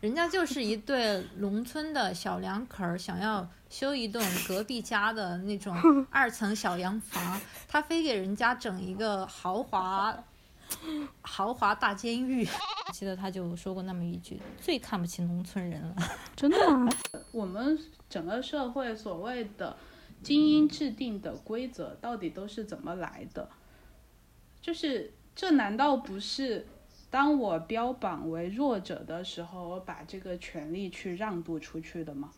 人家就是一对农村的小两口儿，想要修一栋隔壁家的那种 二层小洋房，他非给人家整一个豪华豪华大监狱。记得他就说过那么一句：“最看不起农村人了。真的啊，我们整个社会所谓的精英制定的规则，到底都是怎么来的？就是这难道不是当我标榜为弱者的时候，我把这个权利去让渡出去的吗？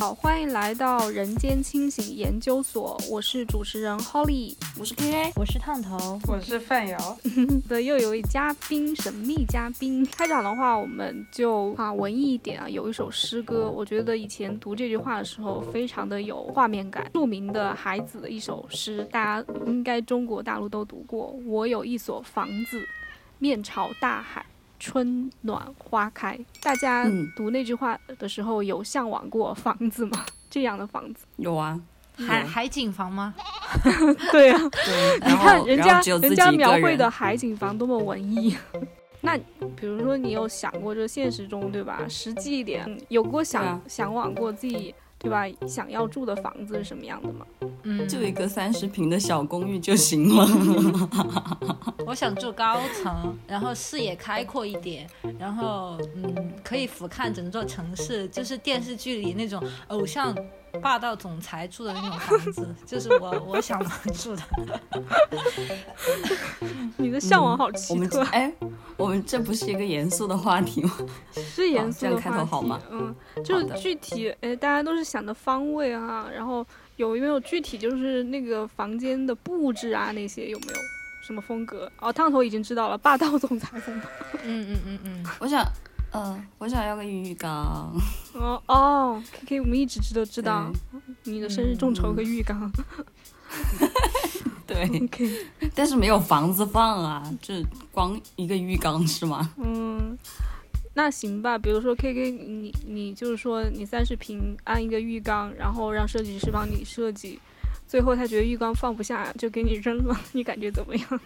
好，欢迎来到人间清醒研究所，我是主持人 Holly。我是 KA，我是烫头，我是范瑶，的又有一位嘉宾，神秘嘉宾。开场的话，我们就啊文艺一点啊，有一首诗歌，我觉得以前读这句话的时候，非常的有画面感。著名的孩子的一首诗，大家应该中国大陆都读过。我有一所房子，面朝大海，春暖花开。大家嗯读那句话的时候，有向往过房子吗？这样的房子？有啊，海海景房吗？对啊，你看人家人家描绘的海景房多么文艺。那比如说，你有想过，这现实中对吧？实际一点，有过想、对啊向往过自己对吧？想要住的房子是什么样的吗？嗯，就一个三十平的小公寓就行了。我想住高层，然后视野开阔一点，然后嗯，可以俯瞰整座城市，就是电视剧里那种偶像霸道总裁住的那种房子，就是我我想住的。你的向往好奇我们特，哎，我们这不是一个严肃的话题吗？是严肃这样开的话题。头好吗嗯，就是具体，哎，大家都是想的方位啊，然后有没有具体就是那个房间的布置啊那些有没有？什么风格？哦，烫头已经知道了，霸道总裁风格。嗯嗯嗯嗯，我想，呃，我想要个浴缸。哦哦，K K，我们一直知都知道你的生日众筹个浴缸。对 但是没有房子放啊，就光一个浴缸是吗？嗯，那行吧。比如说 K K，你你就是说你三十平安一个浴缸，然后让设计师帮你设计，最后他觉得浴缸放不下，就给你扔了，你感觉怎么样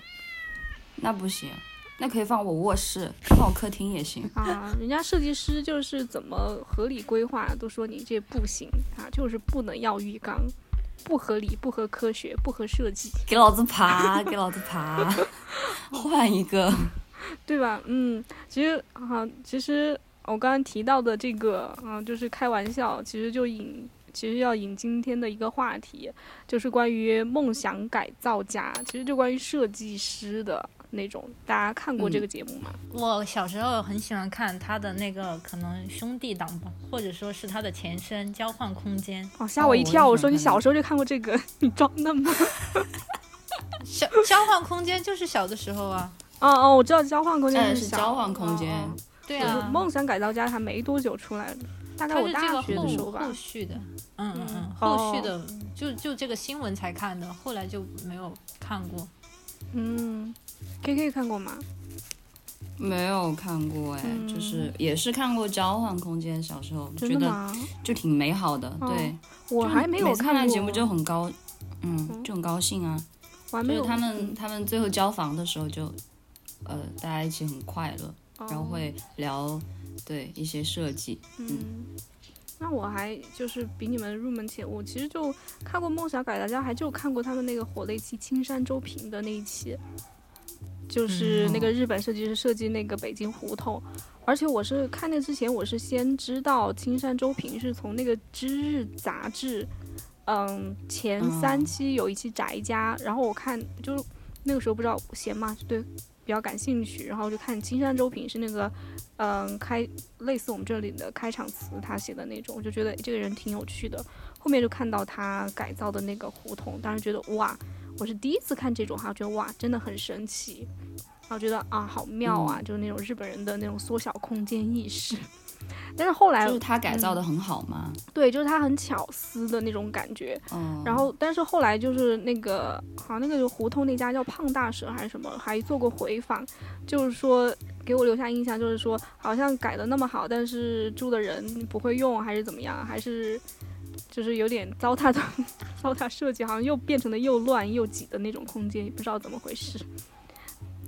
那不行，那可以放我卧室，放我客厅也行。啊？人家设计师就是怎么合理规划，都说你这不行啊，就是不能要浴缸。不合理，不合科学，不合设计，给老子爬，给老子爬，换一个。对吧？嗯，其实啊，其实我刚刚提到的这个，啊，就是开玩笑，其实就引，其实要引今天的一个话题，就是关于梦想改造家，其实就关于设计师的那种。大家看过这个节目吗？我小时候很喜欢看他的那个可能兄弟档吧，或者说是他的前身《交换空间》。哦，吓我一跳！哦我我说你小时候就看过这个，你装嫩吗？小交换空间就是小的时候啊，哦哦，我知道交换空间哎，是交换空间。对啊，梦想改造家还没多久出来的，大概我大是这个学的时候吧后后。续的，嗯嗯嗯，哦后续的就就这个新闻才看的，后来就没有看过。嗯，K K 看过吗？没有看过哎，嗯。就是也是看过交换空间，小时候觉得？就挺美好的，哦对，我还没有看过。完节目就很高，嗯嗯，就很高兴啊。我还没有就是他们嗯他们最后交房的时候就，呃，大家一起很快乐，然后哦会聊对一些设计，嗯，那我还就是比你们入门前，我其实就看过《梦想改造家》，还就看过他们那个火了一期青山周平的那一期，就是那个日本设计师设计那个北京胡同。而且我是看那之前，我是先知道青山周平是从那个《知日》杂志，嗯，前嗯三期有一期宅家，然后我看就那个时候不知道闲嘛，对，比较感兴趣，然后就看青山周平是那个，嗯，开类似我们这里的开场词，他写的那种，我就觉得这个人挺有趣的。后面就看到他改造的那个胡同，当时觉得哇，我是第一次看这种哈，觉得哇，真的很神奇，然后觉得啊，好妙啊，就是那种日本人的那种缩小空间意识。但是后来就是他改造的很好嘛，对，就是他很巧思的那种感觉，嗯，然后，但是后来就是那个，好像那个就胡同那家叫胖大蛇还是什么，还做过回访，就是说给我留下印象，就是说好像改的那么好，但是住的人不会用，还是怎么样，还是就是有点糟蹋的 糟蹋设计，好像又变成了又乱又挤的那种空间，也不知道怎么回事。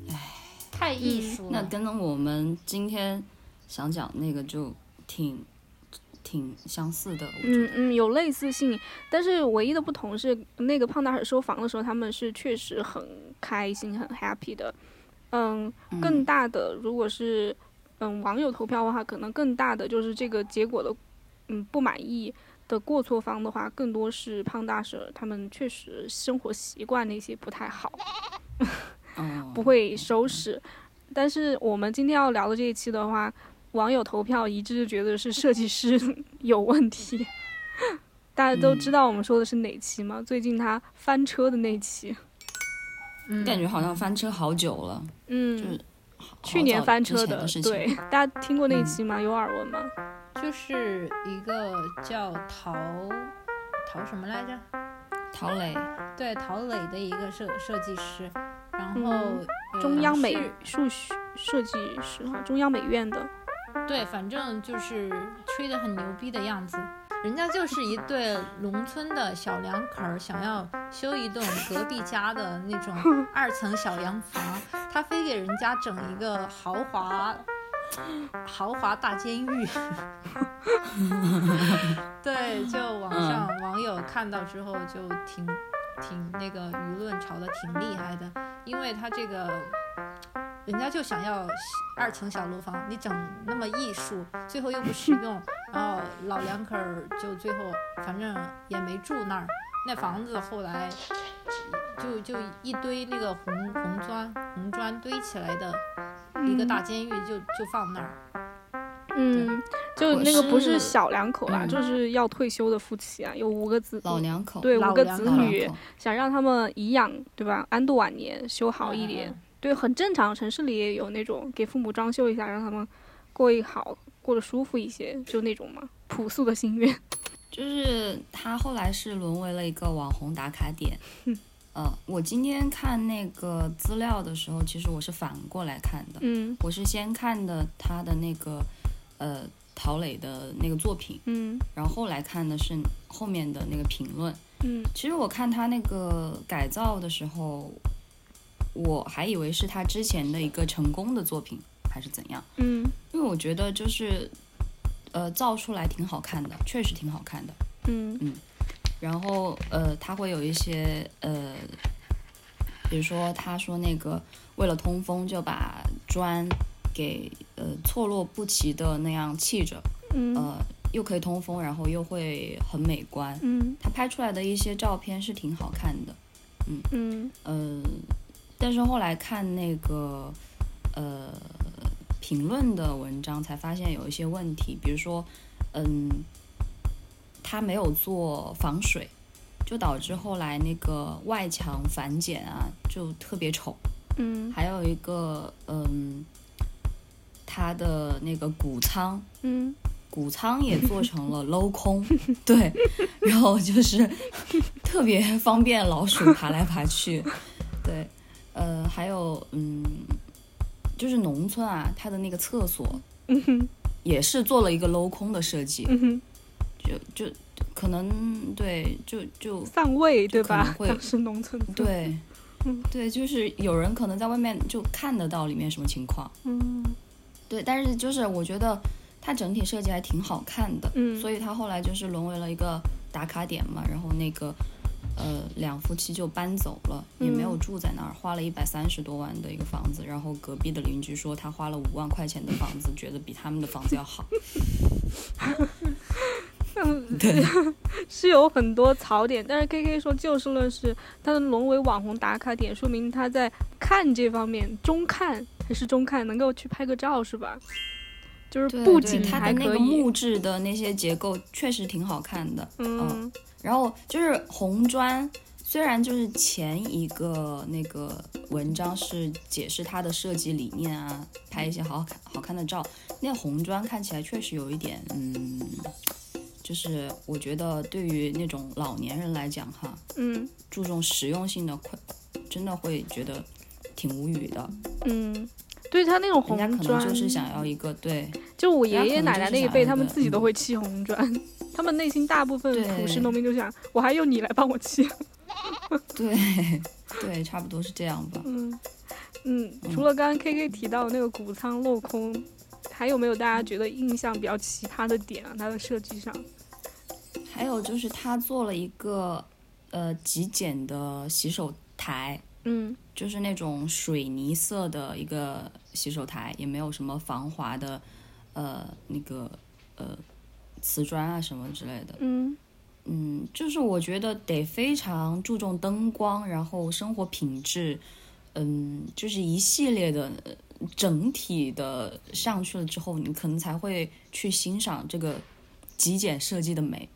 唉太艺术了。那跟我们今天想讲那个就挺挺相似的。嗯嗯，有类似性，但是唯一的不同是，那个胖大婶收房的时候，他们是确实很开心、很 happy 的。嗯，更大的如果是嗯网友投票的话，可能更大的就是这个结果的嗯不满意的过错方的话，更多是胖大婶他们确实生活习惯那些不太好，哦不会收拾。但是我们今天要聊的这一期的话，网友投票一致觉得是设计师 有问题。大家都知道我们说的是哪期吗？最近他翻车的那期。嗯，感觉好像翻车好久了，嗯，就是去年翻车的。对，大家听过那期吗？有耳闻吗？就是一个叫陶陶什么来着？陶磊，对，陶磊的一个设设计师，然后、嗯呃中央美是术学设计师哈，中央美院的。对，反正就是吹得很牛逼的样子。人家就是一对农村的小两口儿，想要修一栋隔壁家的那种 二层小洋房，他非给人家整一个豪华豪华大监狱。对，就网上网友看到之后就挺挺那个舆论吵的挺厉害的，因为他这个人家就想要二层小楼房，你整那么艺术，最后又不实用，然后老两口儿就最后反正也没住那儿，那房子后来就就一堆那个红红砖红砖堆起来的一个大监狱就就放那儿，嗯，就那个不是是小两口啦，嗯就是要退休的夫妻啊，有五个子，老两口，对五个子女想让他们颐养，对吧？安度晚年，修好一嗯点，嗯对，很正常。城市里也有那种给父母装修一下，让他们过一好，过得舒服一些，就那种嘛，朴素的心愿。就是他后来是沦为了一个网红打卡点。嗯呃，我今天看那个资料的时候，其实我是反过来看的，嗯我是先看的他的那个呃陶磊的那个作品，嗯然后后来看的是后面的那个评论。嗯其实我看他那个改造的时候，我还以为是他之前的一个成功的作品，还是怎样？嗯因为我觉得就是，呃，造出来挺好看的，确实挺好看的。嗯然后呃，他会有一些呃，比如说他说那个为了通风就把砖给呃错落不齐的那样砌着，嗯呃，又可以通风，然后又会很美观。嗯他拍出来的一些照片是挺好看的，嗯嗯呃，但是后来看那个呃评论的文章，才发现有一些问题，比如说，嗯，他没有做防水，就导致后来那个外墙反剪啊就特别丑。嗯。还有一个，嗯，它的那个谷仓。嗯。谷仓也做成了镂空，对，然后就是特别方便老鼠爬来爬去，对，呃，还有嗯，就是农村啊，它的那个厕所也是做了一个镂空的设计，就就可能对，就就散位对吧？会当时农村对嗯，对，就是有人可能在外面就看得到里面什么情况，嗯对，但是就是我觉得它整体设计还挺好看的，嗯所以它后来就是沦为了一个打卡点嘛，然后那个呃两夫妻就搬走了，也没有嗯住在那儿，花了一百三十多万的一个房子，然后隔壁的邻居说他花了五万块钱的房子，觉得比他们的房子要好，对，是有很多槽点，但是 K K 说就事论事，他的沦为网红打卡点，说明他在看这方面中看还是中看，能够去拍个照是吧？就是布景它的那个木质的那些结构确实挺好看的，嗯然后就是红砖，虽然就是前一个那个文章是解释它的设计理念啊，拍一些好看好看的照，那红砖看起来确实有一点，嗯，就是我觉得对于那种老年人来讲哈，嗯注重实用性的会，真的会觉得挺无语的。嗯，对他那种红人家可能砖，就是想要一个对就我爷爷奶奶那一辈，他们自己都嗯会砌红砖，他们内心大部分对朴实农民就想，我还用你来帮我砌。对对，差不多是这样吧。嗯，嗯，除了刚刚 K K 提到那个谷仓镂空，还有没有大家觉得印象比较奇葩的点啊？它的设计上，还有就是他做了一个呃极简的洗手台，嗯。就是那种水泥色的一个洗手台，也没有什么防滑的呃那个呃瓷砖啊什么之类的。嗯。嗯，就是我觉得得非常注重灯光，然后生活品质，嗯，就是一系列的呃整体的上去了之后，你可能才会去欣赏这个极简设计的美，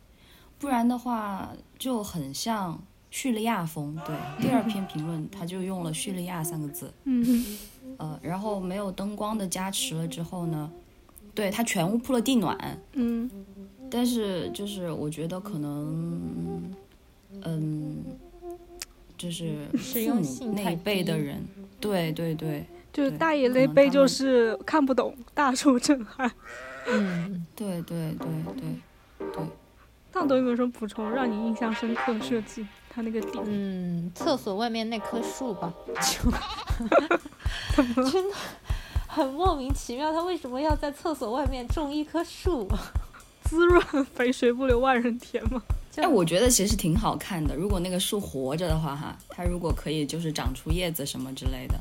不然的话就很像叙利亚风。对，第二篇评论他就用了叙利亚三个字，嗯呃，然后没有灯光的加持了之后呢，对，他全屋铺了地暖，嗯但是就是我觉得可能，嗯，就是父母那一辈的人，对对对就是大爷那辈就是看不懂，大受震撼。嗯，对对对对对，大董有没有什么补充，让你印象深刻的设计？它那个顶，嗯，厕所外面那棵树吧，就真的很莫名其妙，它为什么要在厕所外面种一棵树？滋润肥水不流外人田嘛。就哎，我觉得其实挺好看的。如果那个树活着的话，哈，它如果可以就是长出叶子什么之类的，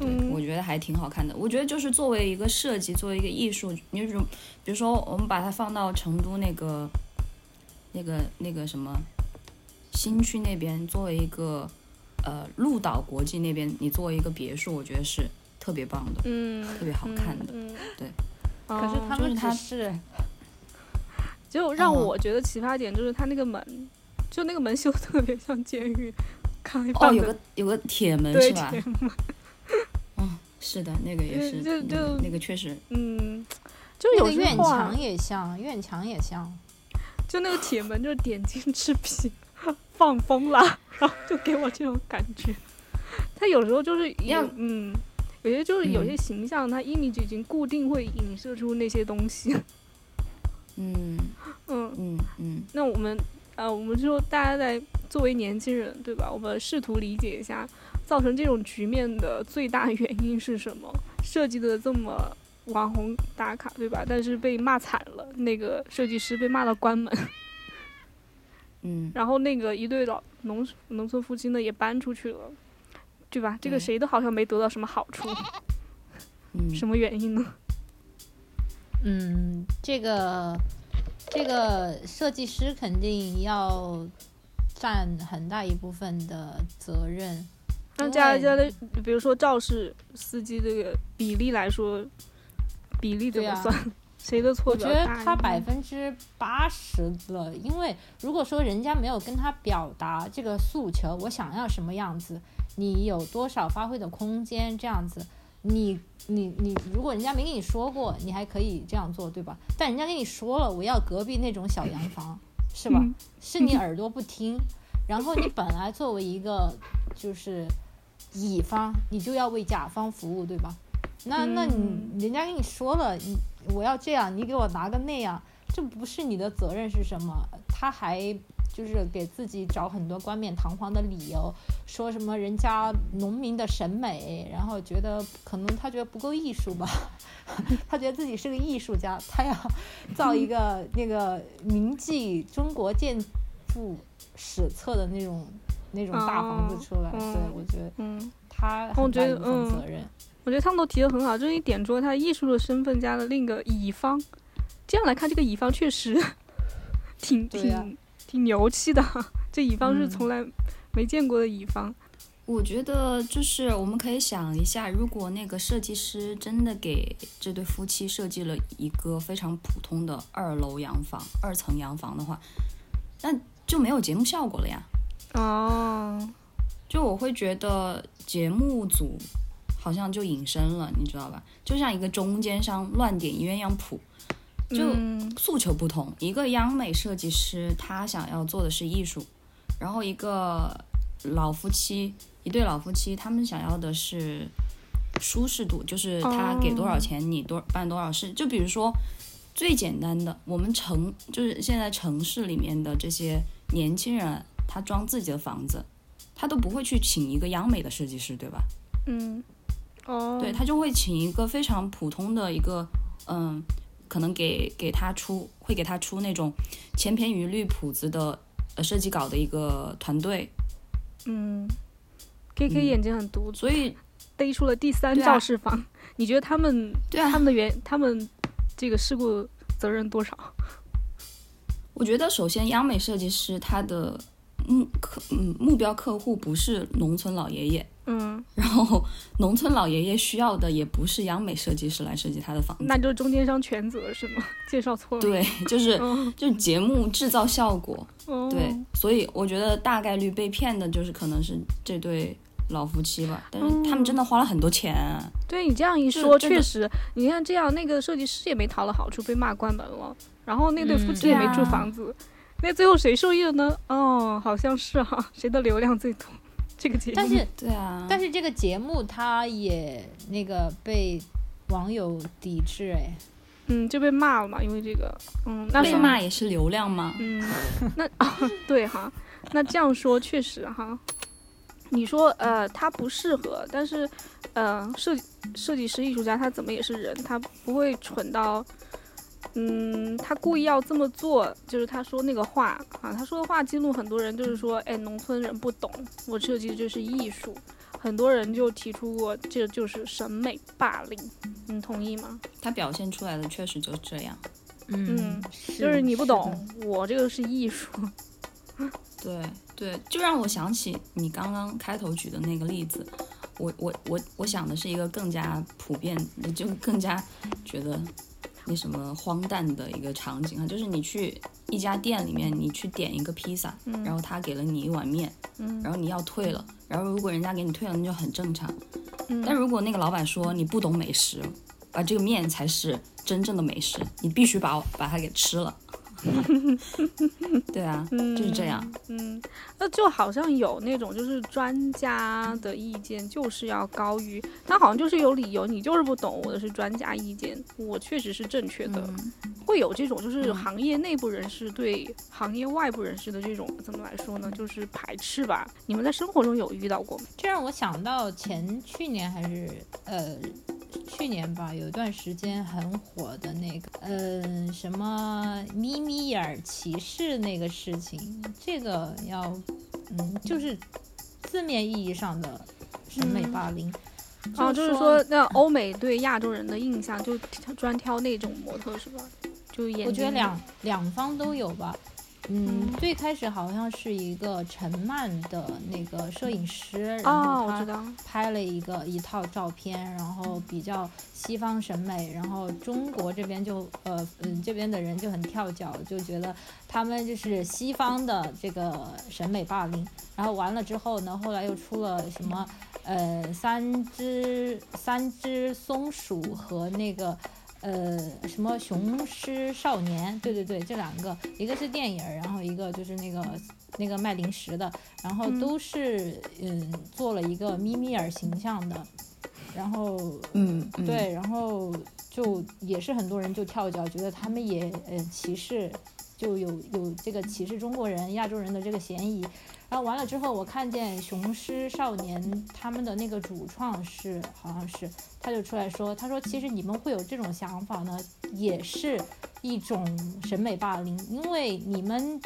嗯我觉得还挺好看的。我觉得就是作为一个设计，作为一个艺术，你就是比如说我们把它放到成都那个那个那个什么新区那边，作为一个呃鹿岛国际那边，你作为一个别墅，我觉得是特别棒的，嗯，特别好看的。嗯，对。可是哦他们就是它只是就让嗯我觉得奇葩点就是他那个门，就那个门修得特别像监狱，开哦，放哦有个有个铁门是吧？铁门，嗯，是的，那个也是，就就那个确实，嗯，就有那个院墙也像，院墙也像。就那个铁门就是点睛之笔，放风了，然后就给我这种感觉。他有时候就是一样嗯，有些就是有嗯些形象，他 image 已经固定会影射出那些东西。嗯嗯，嗯嗯那我们呃，我们就说大家在作为年轻人，对吧？我们试图理解一下，造成这种局面的最大原因是什么？设计的这么网红打卡，对吧？但是被骂惨了，那个设计师被骂到关门。嗯，然后那个一对老农农村夫妻呢也搬出去了，对吧？这个谁都好像没得到什么好处，嗯，什么原因呢？嗯，这个这个设计师肯定要占很大一部分的责任。按因为家家的，比如说肇事司机这个比例来说，比例怎对啊么算？谁的错我觉得？他百分之八十了，因为如果说人家没有跟他表达这个诉求，我想要什么样子，你有多少发挥的空间，这样子，你你你，如果人家没跟你说过，你还可以这样做，对吧？但人家跟你说了，我要隔壁那种小洋房，是吧？嗯是你耳朵不听，然后你本来作为一个就是乙方，你就要为甲方服务，对吧？那那嗯你人家跟你说了，你我要这样，你给我拿个那样，这不是你的责任是什么？他还就是给自己找很多冠冕堂皇的理由，说什么人家农民的审美，然后觉得可能他觉得不够艺术吧，他觉得自己是个艺术家，他要 造一个那个铭记中国建筑史册的那种那种大房子出来。哦对，我觉得嗯，他很大一部分嗯责任。我觉得他们都提的很好，就是你点出了他艺术的身份加了另一个乙方，这样来看，这个乙方确实 挺挺挺牛气的，这乙方是嗯从来没见过的乙方。我觉得就是我们可以想一下，如果那个设计师真的给这对夫妻设计了一个非常普通的二楼洋房、二层洋房的话，那就没有节目效果了呀。哦，就我会觉得节目组好像就隐身了，你知道吧？就像一个中间商乱点鸳鸯谱，就嗯诉求不同。一个央美设计师他想要做的是艺术，然后一个老夫妻，一对老夫妻，他们想要的是舒适度，就是他给多少钱你多办多少事。就比如说最简单的，我们城就是现在城市里面的这些年轻人，他装自己的房子，他都不会去请一个央美的设计师，对吧？嗯哦，对他就会请一个非常普通的一个，嗯，可能给给他出会给他出那种千篇一律谱子的呃设计稿的一个团队，嗯，K K 嗯。眼睛很毒，所以逮出了第三肇事方。你觉得他们对啊。他们的原他们这个事故责任多少？我觉得首先央美设计师他的目客嗯目标客户不是农村老爷爷，嗯，然后农村老爷爷需要的也不是央美设计师来设计他的房子，那就是中间商全责是吗？介绍错了。对，就是 嗯，就是节目制造效果，哦，对，所以我觉得大概率被骗的就是可能是这对老夫妻吧，但是他们真的花了很多钱啊、对你这样一说，确实，你看这样，那个设计师也没讨了好处，被骂关门了，然后那对夫嗯妻也没住房子，那最后谁受益了呢？哦，好像是哈、谁的流量最多？这个节目，但是对啊，但是这个节目它也那个被网友抵制哎，嗯，就被骂了嘛，因为这个，嗯，那被骂也是流量吗？嗯，那啊，对哈，那这样说确实哈。你说呃，他不适合，但是呃，设设计师、艺术家他怎么也是人，他不会蠢到，嗯，他故意要这么做。就是他说那个话啊，他说的话激怒很多人，就是说，哎，农村人不懂，我设计的就是艺术。很多人就提出过，这就是审美霸凌，你同意吗？他表现出来的确实就是这样。嗯，就是你不懂，我这个是艺术。对对，就让我想起你刚刚开头举的那个例子，我我我我想的是一个更加普遍，就更加觉得那什么荒诞的一个场景啊，就是你去一家店里面，你去点一个披萨，嗯然后他给了你一碗面，嗯然后你要退了，然后如果人家给你退了，那就很正常。嗯但如果那个老板说你不懂美食，啊，这个面才是真正的美食，你必须把我把它给吃了。对啊，就是这样。嗯，那就好像有那种就是专家的意见就是要高于他，好像就是有理由，你就是不懂，我的是专家意见，我确实是正确的，嗯会有这种就是嗯行业内部人士对行业外部人士的这种怎么来说呢？就是排斥吧。你们在生活中有遇到过吗？这让我想到前去年还是呃去年吧，有一段时间很火的那个呃什么眯眯眼儿歧视那个事情，这个要嗯就是字面意义上的审美嗯霸凌。啊，就是说那欧美对亚洲人的印象就挑专挑那种模特是吧？就眼我觉得两两方都有吧。嗯嗯，最开始好像是一个陈曼的那个摄影师，然哦，后他拍了一个一套照片，然后比较西方审美，然后中国这边就呃嗯这边的人就很跳脚，就觉得他们就是西方的这个审美霸凌。然后完了之后呢，后来又出了什么呃三只三只松鼠和那个。呃，什么雄狮少年？对对对，这两个，一个是电影，然后一个就是那个那个卖零食的，然后嗯都是嗯做了一个咪咪尔形象的，然后嗯，嗯，对，然后就也是很多人就跳脚，觉得他们也呃歧视，就有有这个歧视中国人、亚洲人的这个嫌疑。然后完了之后，我看见雄狮少年他们的那个主创是好像是，他就出来说，他说其实你们会有这种想法呢，也是一种审美霸凌，因为你们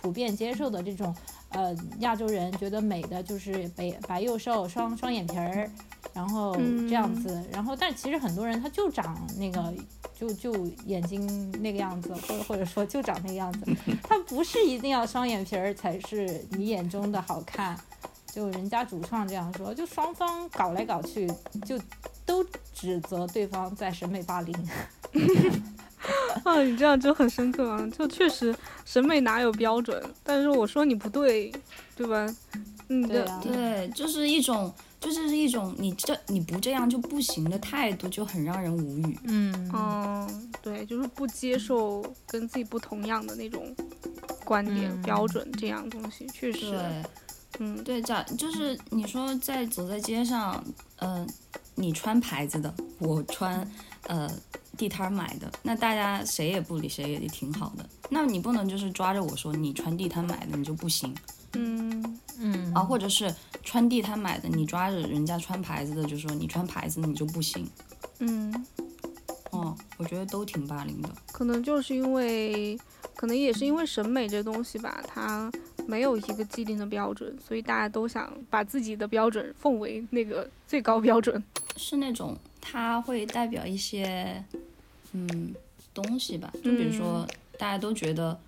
普遍接受的这种呃亚洲人觉得美的就是白白又瘦、双双眼皮儿，然后这样子，然后但其实很多人他就长那个。就就眼睛那个样子，或者或者说就长那个样子，他不是一定要双眼皮儿才是你眼中的好看，就人家主创这样说，就双方搞来搞去，就都指责对方在审美霸凌。啊，你这样就很深刻啊，就确实审美哪有标准，但是我说你不对，对吧？嗯，对啊对，就是一种，就是一种你这你不这样就不行的态度，就很让人无语。嗯。嗯，对，就是不接受跟自己不同样的那种观点、嗯。标准这样东西，确实，对。嗯，对，假就是你说在走在街上，嗯、你穿牌子的，我穿呃地摊儿买的，那大家谁也不理谁也挺好的。那你不能就是抓着我说你穿地摊买的你就不行，嗯嗯啊，或者是穿地摊买的，你抓着人家穿牌子的，就说你穿牌子的你就不行。嗯，哦，我觉得都挺霸凌的。可能就是因为，可能也是因为审美这东西吧，它没有一个既定的标准，所以大家都想把自己的标准奉为那个最高标准。是那种它会代表一些嗯东西吧，就比如说、大家都觉得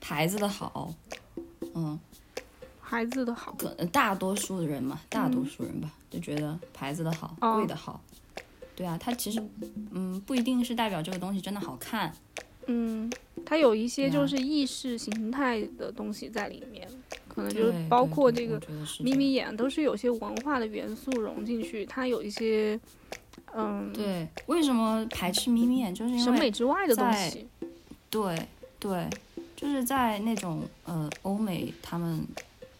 牌子的好，嗯，孩子的好，可大多数的人嘛，大多数人吧，就觉得牌子的好，哦。贵的好。对啊，它其实嗯不一定是代表这个东西真的好看，嗯，它有一些就是意识形态的东西在里面，可能就是包括这个眯眯眼都是有些文化的元素融进去，它有一些嗯。对，为什么排斥眯眯眼？就是因为审美之外的东西。对对，就是在那种呃欧美，他们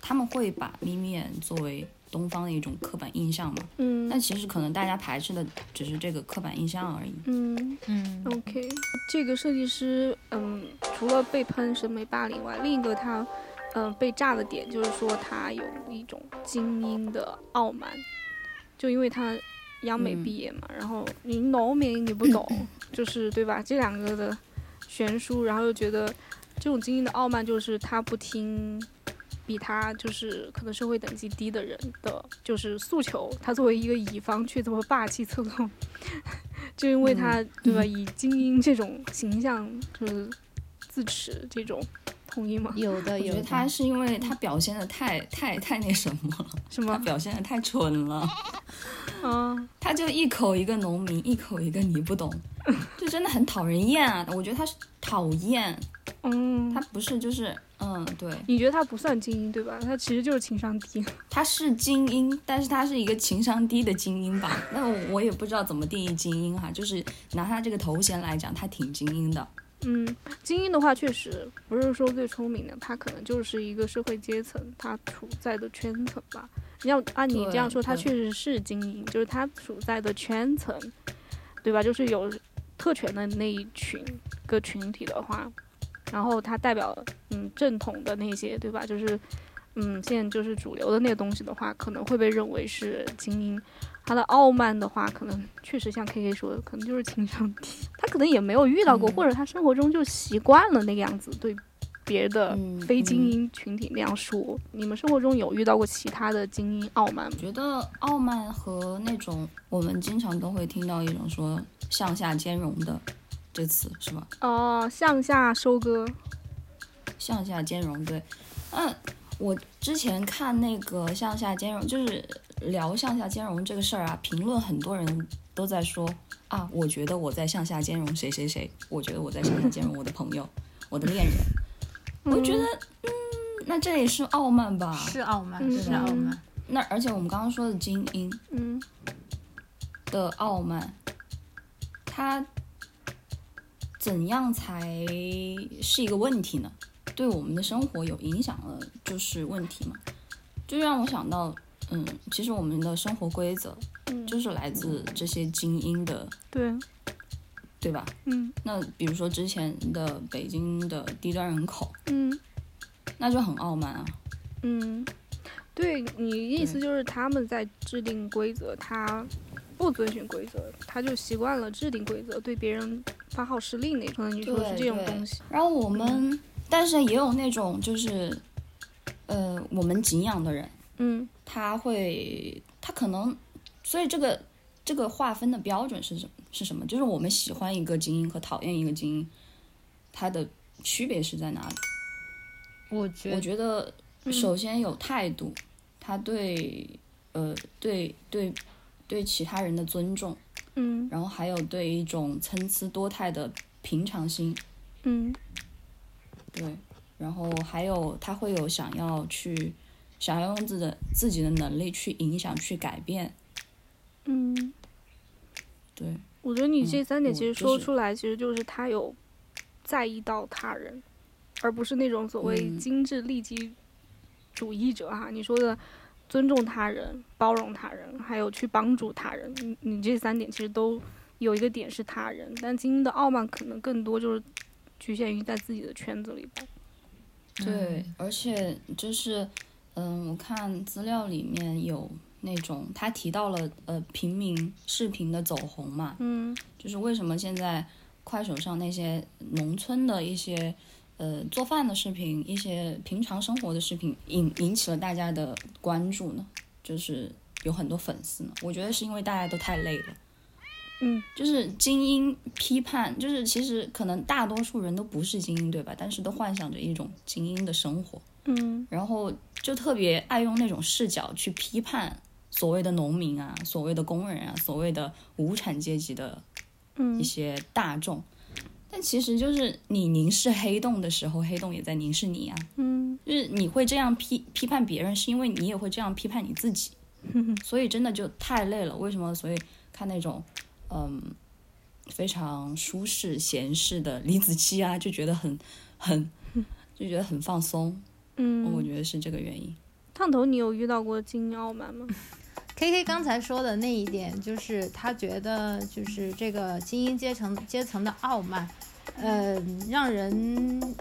他们会把眯眯眼作为东方的一种刻板印象嘛。嗯但其实可能大家排斥的只是这个刻板印象而已。嗯嗯 OK，这个设计师，嗯，除了被喷审美霸凌外，另一个他，嗯，被炸的点就是说他有一种精英的傲慢，就因为他央美嗯毕业嘛，然后你农民你不懂，就是对吧？这两个的悬殊，然后又觉得这种精英的傲慢就是他不听。比他就是可能社会等级低的人的，就是诉求，他作为一个乙方却这么霸气侧重，就因为他、对吧，以精英这种形象就是自持这种，同意吗？有的有的。我觉得他是因为他表现的太太太那什么了，他什么？表现的太蠢了，嗯他就一口一个农民，一口一个你不懂，就真的很讨人厌啊！我觉得他是讨厌，嗯他，不是就是嗯对，你觉得他不算精英对吧？他其实就是情商低。他是精英，但是他是一个情商低的精英吧？那我也不知道怎么定义精英哈，就是拿他这个头衔来讲，他挺精英的。嗯，精英的话确实不是说最聪明的，他可能就是一个社会阶层，他处在的圈层吧。你要按你这样说，他确实是精英，就是他处在的圈层，对吧？就是有特权的那一群个群体的话，然后他代表嗯正统的那些，对吧？就是嗯现在就是主流的那个东西的话，可能会被认为是精英。他的傲慢的话，可能确实像 K K 说的，可能就是情商低。他可能也没有遇到过，嗯或者他生活中就习惯了那个样子，对别的嗯非精嗯英群体那样说。你们生活中有遇到过其他的精英傲慢吗？觉得傲慢和那种我们经常都会听到一种说向下兼容的这词是吧？哦，向下收割。向下兼容，对，嗯，我之前看那个向下兼容，就是聊向下兼容这个事儿啊，评论很多人都在说啊，我觉得我在向下兼容谁谁谁，我觉得我在向下兼容我的朋友，我的恋人，我就觉得，嗯，那这也是傲慢吧？是傲慢，嗯是傲慢。那而且我们刚刚说的精英嗯的傲慢，他怎样才是一个问题呢？对我们的生活有影响了，就是问题嘛？就让我想到，嗯，其实我们的生活规则嗯，就是来自这些精英的，对，对吧？嗯那比如说之前的北京的低端人口，嗯那就很傲慢啊。嗯，对你意思就是他们在制定规则，他不遵循规则，他就习惯了制定规则，对别人发号施令那种。可能你说是这种东西。然后我们，但是也有那种就是，呃，我们敬仰的人。嗯他会，他可能，所以这个这个划分的标准是什么？是什么？就是我们喜欢一个精英和讨厌一个精英，它的区别是在哪里？我我觉我觉得首先有态度，他对呃对对对其他人的尊重，嗯然后还有对一种参差多态的平常心，嗯对，然后还有他会有想要去想要用自己的自己的能力去影响去改变，嗯，对。我觉得你这嗯三点其实说出来，其实就是他有在意到他人，而不是那种所谓嗯精致利己主义者哈。你说的尊重他人、包容他人，还有去帮助他人，你你这三点其实都有一个点是他人，但精英的傲慢可能更多就是局限于在自己的圈子里吧。对，而且就是嗯，我看资料里面有那种他提到了呃平民视频的走红嘛，嗯。就是为什么现在快手上那些农村的一些呃做饭的视频，一些平常生活的视频引引起了大家的关注呢？就是有很多粉丝呢。我觉得是因为大家都太累了。嗯，就是精英批判，就是其实可能大多数人都不是精英，对吧？但是都幻想着一种精英的生活，嗯然后就特别爱用那种视角去批判所谓的农民啊、所谓的工人啊、所谓的无产阶级的一嗯些大众。但其实就是你凝视黑洞的时候，黑洞也在凝视你啊。嗯就是你会这样批批判别人，是因为你也会这样批判你自己。所以真的就太累了。为什么？所以看那种嗯非常舒适闲适的李子柒啊，就觉得很很 就觉得很放松。嗯我嗯，觉得是这个原因。烫头，你有遇到过精英傲慢吗？K K 刚才说的那一点，就是他觉得就是这个精英阶层阶层的傲慢，呃，让人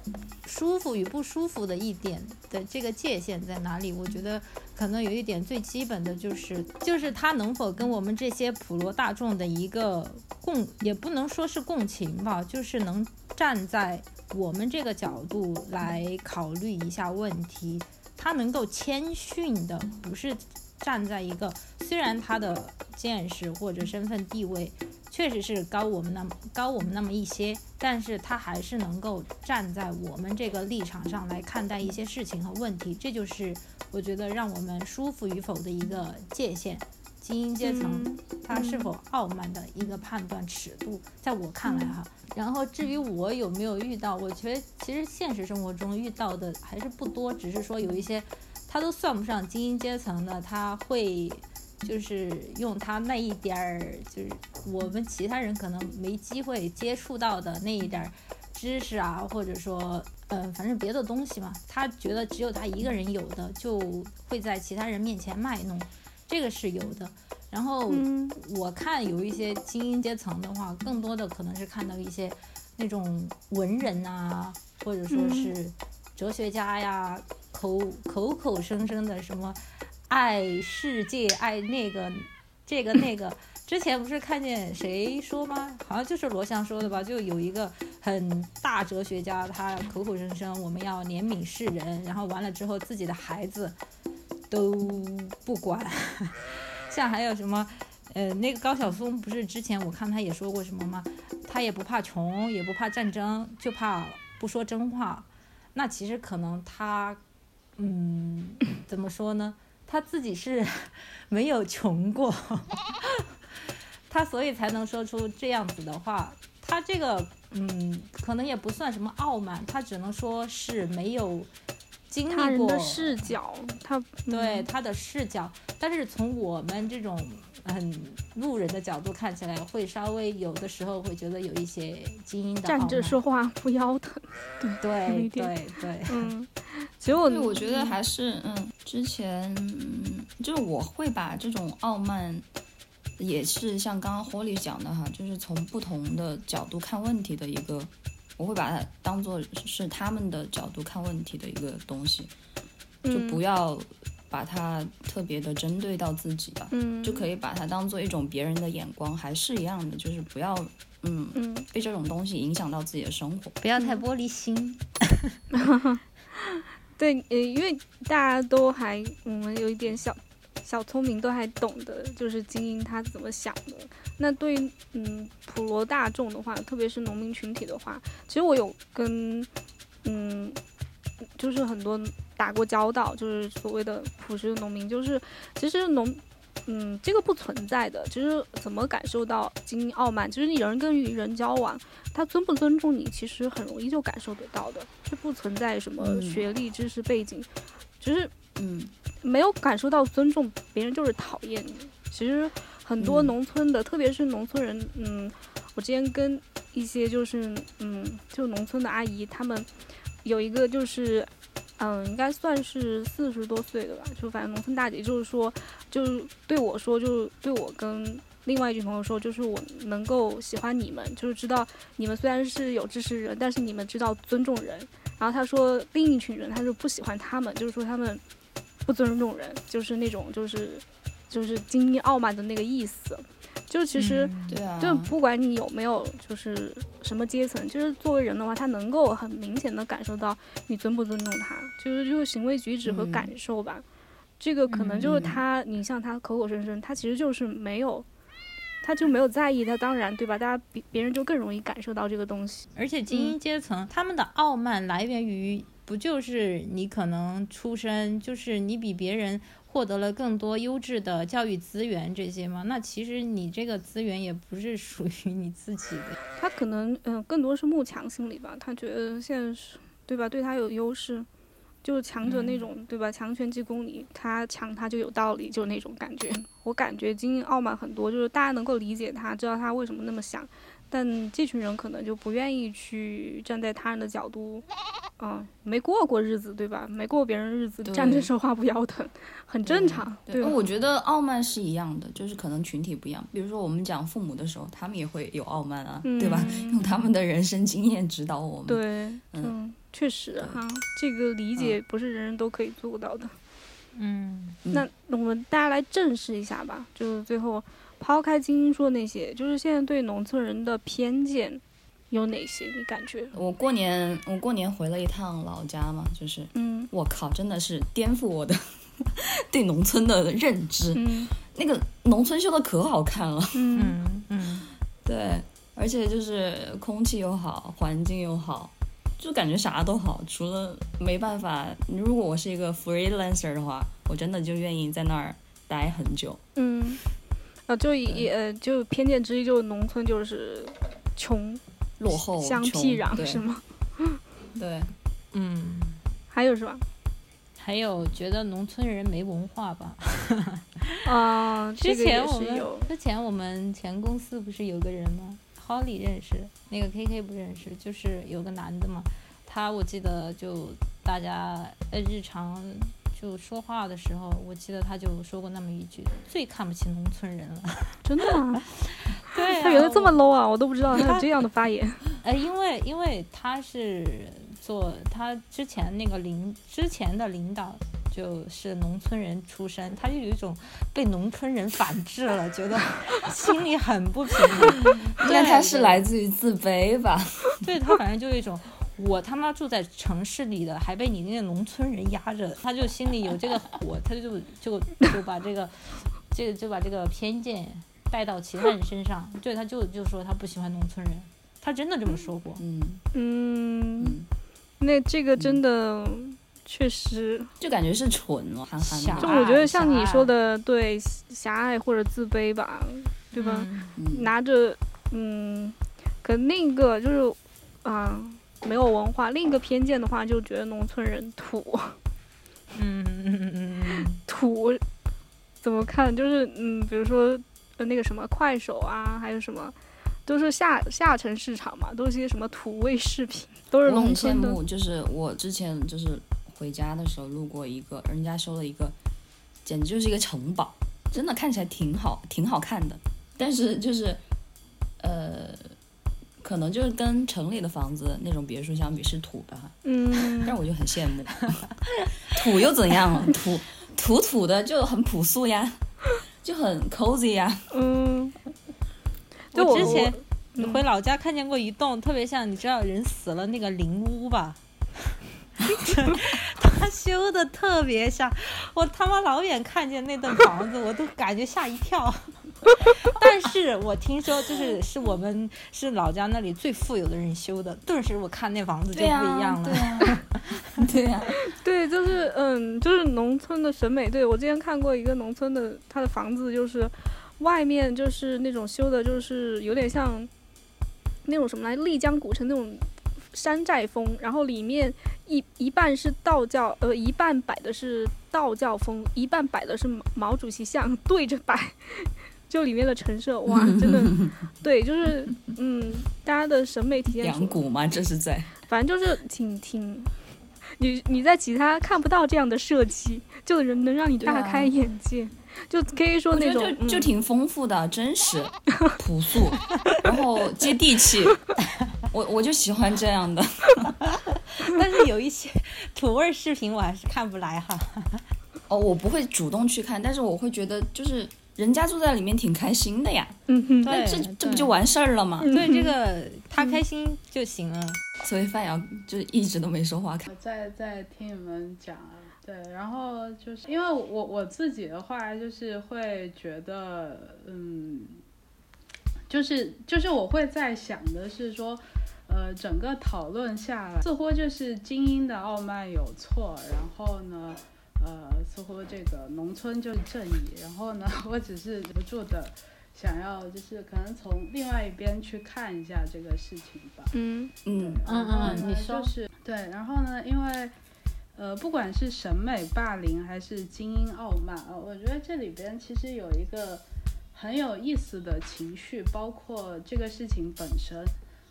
舒服与不舒服的一点的这个界限在哪里？我觉得可能有一点最基本的就是，就是他能否跟我们这些普罗大众的一个共，也不能说是共情吧，就是能站在我们这个角度来考虑一下问题。他能够谦逊的，不是站在一个虽然他的见识或者身份地位确实是高我们那么高我们那么一些，但是他还是能够站在我们这个立场上来看待一些事情和问题，这就是我觉得让我们舒服与否的一个界限。精英阶层嗯他是否傲慢的一个判断尺度，在我看来哈。然后至于我有没有遇到，我觉得其实现实生活中遇到的还是不多，只是说有一些他都算不上精英阶层的，他会就是用他那一点儿，就是我们其他人可能没机会接触到的那一点儿知识啊，或者说呃，反正别的东西嘛，他觉得只有他一个人有的，就会在其他人面前卖弄，这个是有的。然后嗯我看有一些精英阶层的话，更多的可能是看到一些那种文人啊，或者说是哲学家呀，口口口声声的什么爱世界、爱那个这个那个。之前不是看见谁说吗？好像就是罗翔说的吧，就有一个很大哲学家，他口口声声我们要怜悯世人，然后完了之后自己的孩子都不管。像还有什么，呃，那个高晓松不是之前我看他也说过什么吗？他也不怕穷，也不怕战争，就怕不说真话。那其实可能他，嗯，怎么说呢？他自己是 没有穷过，他所以才能说出这样子的话。他这个，嗯，可能也不算什么傲慢，他只能说是没有经历过他人的视角，他对他的视角，但是从我们这种很路人的角度看起来，会稍微有的时候会觉得有一些精英的站着说话不腰疼。对对对对，嗯，对，我觉得还是嗯，之前嗯，就是我会把这种傲慢，也是像刚刚 Holly 讲的哈，就是从不同的角度看问题的一个，我会把它当做是他们的角度看问题的一个东西，就嗯不要把它特别的针对到自己吧，嗯就可以把它当做一种别人的眼光，还是一样的，就是不要嗯嗯被这种东西影响到自己的生活。不要太玻璃心。对，呃，因为大家都还我们有一点小小聪明，都还懂得就是精英他怎么想的。那对于嗯普罗大众的话，特别是农民群体的话，其实我有跟嗯就是很多打过交道，就是所谓的朴实的农民，就是其实农。嗯，这个不存在的。其实怎么感受到精英傲慢？其实你人跟与人交往，他尊不尊重你，其实很容易就感受得到的。这不存在什么嗯学历、知识背景，只是嗯没有感受到尊重，别人就是讨厌你。其实很多嗯农村的，特别是农村人，嗯，我之前跟一些就是嗯，就农村的阿姨，他们有一个就是。嗯，应该算是四十多岁的吧，就反正农村大姐，就是说，就是对我说，就是对我跟另外一群朋友说，就是我能够喜欢你们，就是知道你们虽然是有知识人，但是你们知道尊重人。然后他说另一群人，他是不喜欢他们，就是说他们不尊重人，就是那种就是就是精英傲慢的那个意思。就其实嗯对啊，就不管你有没有就是什么阶层，就是作为人的话，他能够很明显的感受到你尊不尊重他，就是就是行为举止和嗯感受吧。这个可能就是嗯他，你像他口口声声，他其实就是没有，他就没有在意。他当然对吧？大家别别人就更容易感受到这个东西。而且精英阶层、他们的傲慢来源于，不就是你可能出身，就是你比别人获得了更多优质的教育资源这些吗？那其实你这个资源也不是属于你自己的。他可能嗯、更多是慕强心理吧，他觉得现在是对吧？对他有优势，就是强者那种、对吧？强权即公理，他强他就有道理，就那种感觉。我感觉精英傲慢很多，就是大家能够理解他，知道他为什么那么想，但这群人可能就不愿意去站在他人的角度。嗯，没过过日子，对吧？没过别人日子，站着说话不腰疼，很正常，对吧？我觉得傲慢是一样的，就是可能群体不一样。比如说我们讲父母的时候，他们也会有傲慢啊，对吧？用他们的人生经验指导我们。对，嗯，确实哈，这个理解不是人人都可以做到的。嗯，嗯那我们大家来正视一下吧，就是最后抛开精英说那些，就是现在对农村人的偏见有哪些？你感觉？我过年我过年回了一趟老家嘛，就是嗯我靠，真的是颠覆我的 对农村的认知。嗯那个农村修的可好看了，嗯嗯嗯，对，而且就是空气又好，环境又好，就感觉啥都好，除了没办法，如果我是一个 freelancer 的话，我真的就愿意在那儿待很久。嗯，啊，就也呃，就偏见之一，就是农村就是穷、落后、乡僻壤对是吗？对，嗯，还有是吧？还有觉得农村人没文化吧？啊，这之个前我们也是有，之前我们前公司不是有个人吗？Holly 认识，那个 KK 不认识，就是有个男的嘛。他我记得就大家呃日常就说话的时候，我记得他就说过那么一句：最看不起农村人了。真的吗？对、啊，他原来这么 low 啊，我都不知道他有这样的发言。呃，因为因为他是做他之前那个领之前的领导就是农村人出身，他就有一种被农村人反制了，觉得 心里很不平衡。那他是来自于自卑吧？对他反正就有一种。我他妈住在城市里的，还被你那个农村人压着，他就心里有这个火，他就就就把这个，这就把这个偏见带到其他人身上，对，他就就说他不喜欢农村人，他真的这么说过。嗯。嗯，嗯，那这个真的确实，就感觉是蠢了，憨憨的。就我觉得像你说的，对狭隘或者自卑吧，对吧？拿着，嗯，可那个就是，啊、没有文化。另一个偏见的话，就觉得农村人土，嗯嗯嗯嗯嗯。土怎么看？就是嗯，比如说呃那个什么快手啊，还有什么，都是下下沉市场嘛，都是些什么土味视频，都是我很羡农村的。慕，就是我之前就是回家的时候路过一个人家修了一个，简直就是一个城堡，真的看起来挺好，挺好看的。但是就是，呃，可能就是跟城里的房子那种别墅相比是土的哈，嗯但我就很羡慕，土又怎样？土土土的就很朴素呀，就很 cozy 呀。嗯，就我之前嗯回老家看见过一栋特别像，你知道人死了那个灵屋吧？他修的特别像，我他妈老远看见那栋房子，我都感觉吓一跳。但是我听说，就是是我们是老家那里最富有的人修的，顿时我看那房子就不一样了。对呀、对呀、对，就是嗯，就是农村的审美。对我之前看过一个农村的，他的房子就是外面就是那种修的，就是有点像那种什么来丽江古城那种山寨风，然后里面一一半是道教，呃，一半摆的是道教风，一半摆的是毛毛主席像，对着摆。就里面的陈设，哇，真的，对，就是，嗯，大家的审美体验养蛊吗，这是在。反正就是挺挺，你你在其他看不到这样的设计，就人能让你大开眼界，就可以说那种嗯就就挺丰富的，真实、朴素，然后接地气。我我就喜欢这样的。但是有一些土味儿视频我还是看不来哈。哦，我不会主动去看，但是我会觉得就是人家住在里面挺开心的呀，嗯哼，对那这这不就完事儿了吗？所以这个他开心就行了。所以范瑶就一直都没说话，看我在在听你们讲啊，对，然后就是因为我我自己的话，就是会觉得，嗯，就是就是我会在想的是说，呃，整个讨论下来，似乎就是精英的傲慢有错，然后呢，呃，似乎这个农村就是正义，然后呢，我只是忍不住的想要，就是可能从另外一边去看一下这个事情吧。嗯嗯对然后呢嗯你说就是对，然后呢，因为呃，不管是审美霸凌还是精英傲慢啊，我觉得这里边其实有一个很有意思的情绪，包括这个事情本身。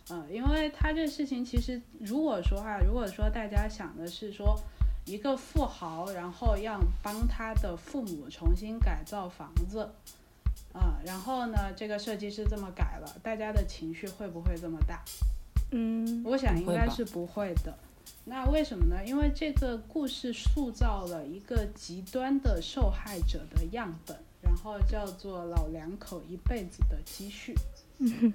啊、因为他这事情其实，如果说啊，如果说大家想的是说一个富豪，然后要帮他的父母重新改造房子，啊、然后呢，这个设计师这么改了，大家的情绪会不会这么大？嗯我想应该是不会的。那为什么呢？因为这个故事塑造了一个极端的受害者的样本，然后叫做老两口一辈子的积蓄。嗯，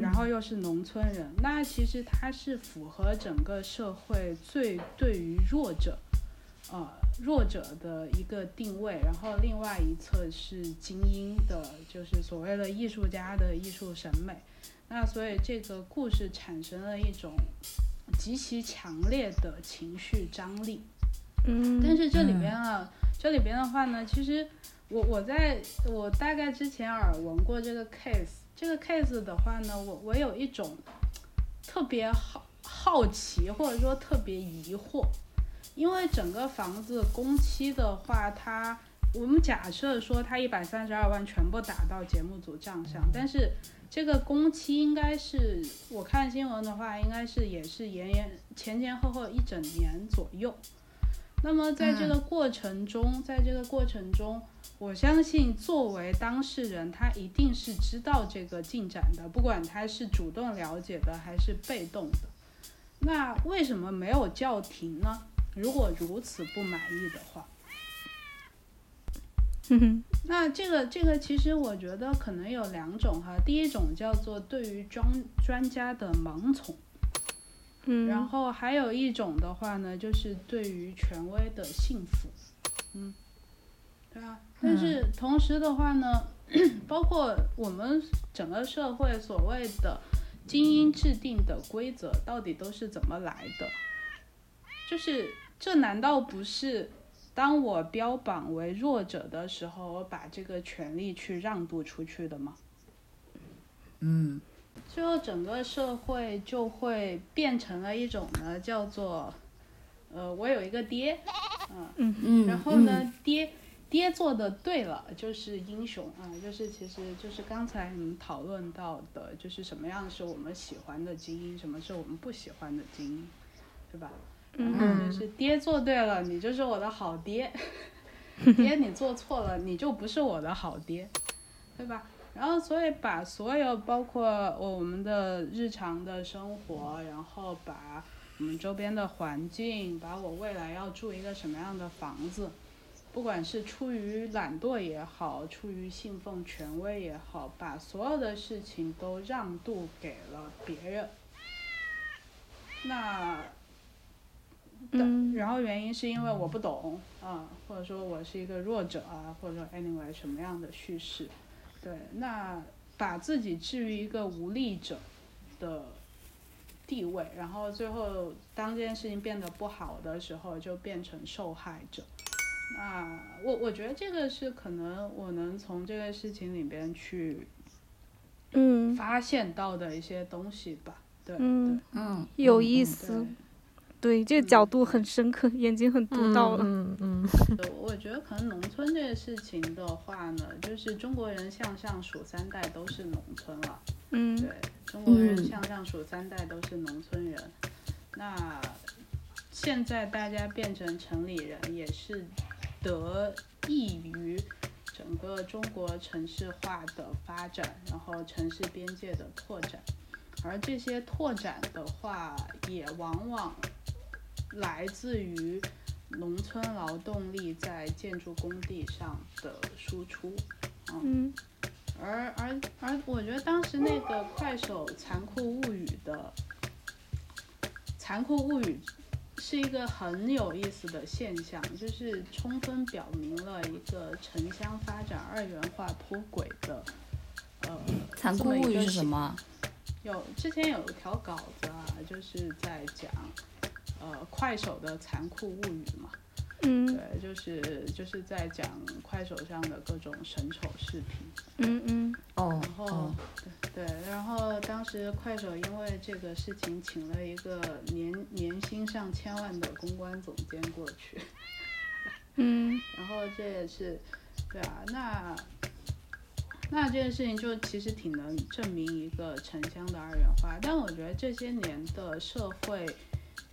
然后又是农村人，那其实它是符合整个社会最对于弱者，呃，弱者的一个定位。然后另外一侧是精英的，就是所谓的艺术家的艺术审美。那所以这个故事产生了一种极其强烈的情绪张力。嗯，但是这里边啊，这里边的话呢，其实我我在我大概之前耳闻过这个 case，这个 case 的话呢，我我有一种特别好好奇或者说特别疑惑，因为整个房子工期的话，它我们假设说它一百三十二万全部打到节目组账上，但是这个工期应该是我看新闻的话，应该是也是延延前前后后一整年左右。那么在这个过程中，在这个过程中，我相信作为当事人，他一定是知道这个进展的，不管他是主动了解的还是被动的。那为什么没有叫停呢？如果如此不满意的话，嗯哼那这个这个其实我觉得可能有两种哈，第一种叫做对于专专家的盲从。嗯，然后还有一种的话呢，就是对于权威的信服，嗯，对啊。但是同时的话呢，包括我们整个社会所谓的精英制定的规则，到底都是怎么来的？就是这难道不是当我标榜为弱者的时候，我把这个权利去让渡出去的吗？嗯，最后整个社会就会变成了一种呢，叫做，呃，我有一个爹，嗯，嗯，然后呢，爹爹做的对了就是英雄啊，就是其实就是刚才你们讨论到的，就是什么样是我们喜欢的精英，什么是我们不喜欢的精英，对吧？然后就是爹做对了，你就是我的好爹；爹你做错了，你就不是我的好爹，对吧？然后所以把所有包括我们的日常的生活，然后把我们周边的环境，把我未来要住一个什么样的房子，不管是出于懒惰也好，出于信奉权威也好，把所有的事情都让渡给了别人。那嗯然后原因是因为我不懂啊，或者说我是一个弱者啊，或者说 anyway 什么样的叙事，对，那把自己置于一个无力者的地位，然后最后当这件事情变得不好的时候，就变成受害者。那我我觉得这个是可能我能从这个事情里边去嗯发现到的一些东西吧。对，嗯，嗯，有意思对。这个角度很深刻，眼睛很独到了。嗯嗯呃我觉得可能农村这个事情的话呢，就是中国人向上数三代都是农村了。嗯对，中国人嗯向上数三代都是农村人。那现在大家变成城里人，也是得益于整个中国城市化的发展，然后城市边界的拓展。而这些拓展的话，也往往来自于农村劳动力在建筑工地上的输出。嗯而而而，我觉得当时那个快手《残酷物语》的《残酷物语》是一个很有意思的现象，就是充分表明了一个城乡发展二元化脱轨的呃残酷物语是什么啊？有之前有一条稿子啊，就是在讲呃快手的残酷物语嘛，嗯。对，就是就是在讲快手上的各种神丑视频。嗯嗯。哦然后哦，对，然后当时快手因为这个事情请了一个年年薪上千万的公关总监过去，嗯。然后这也是，对啊，那那这件事情就其实挺能证明一个城乡的二元化，但我觉得这些年的社会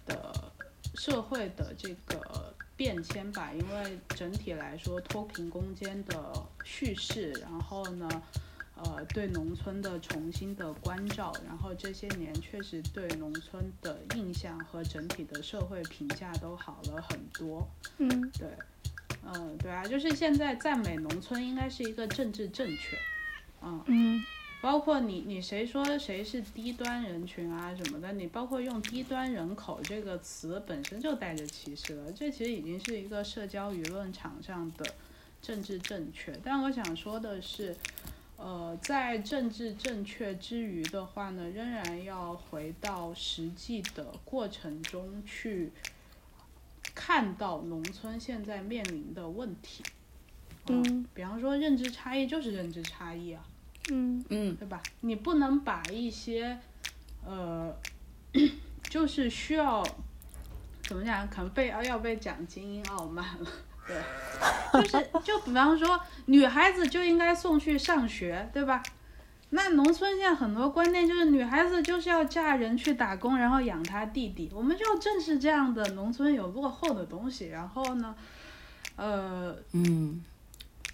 的社会的这个变迁吧，因为整体来说脱贫攻坚的叙事，然后呢。呃，对农村的重新的关照，然后这些年确实对农村的印象和整体的社会评价都好了很多。嗯对，嗯，对啊，就是现在赞美农村应该是一个政治正确，嗯，嗯包括你你谁说谁是低端人群啊什么的，你包括用低端人口这个词本身就带着歧视了，这其实已经是一个社交舆论场上的政治正确。但我想说的是，呃，在政治正确之余的话呢，仍然要回到实际的过程中去看到农村现在面临的问题。嗯比方说认知差异就是认知差异啊，嗯嗯对吧？你不能把一些，呃，就是需要怎么讲，可能被要被讲精英傲慢了，对，就是就比方说，女孩子就应该送去上学，对吧？那农村现在很多观念就是女孩子就是要嫁人去打工，然后养她弟弟。我们就要正是这样的农村有落后的东西，然后呢，呃，嗯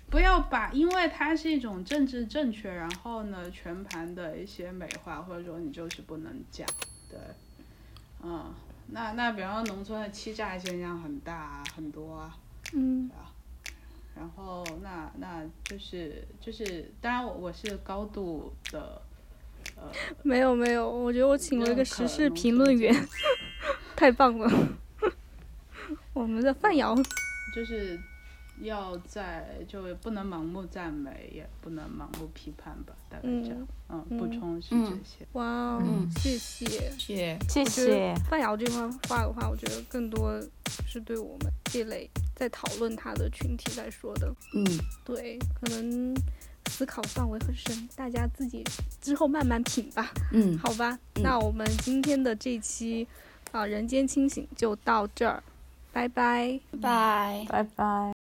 不要把，因为它是一种政治正确，然后呢，全盘的一些美化，或者说你就是不能讲，对，嗯，那那比方说农村的欺诈现象很大啊，很多啊，嗯。然后那那就是就是，当然我我是高度的，呃，没有没有，我觉得我请了一个时事评论员，太棒了。我们的范瑶，就是要在就不能盲目赞美，也不能盲目批判吧，大概这样，嗯，补嗯充是这嗯些，哇哦，嗯谢谢。谢谢我觉得范瑶这番话的话，我觉得更多是对我们这类在讨论他的群体来说的。嗯对，可能思考范围很深，大家自己之后慢慢品吧。嗯，好吧，嗯那我们今天的这期啊、人间清醒就到这儿，拜拜拜。拜。拜拜。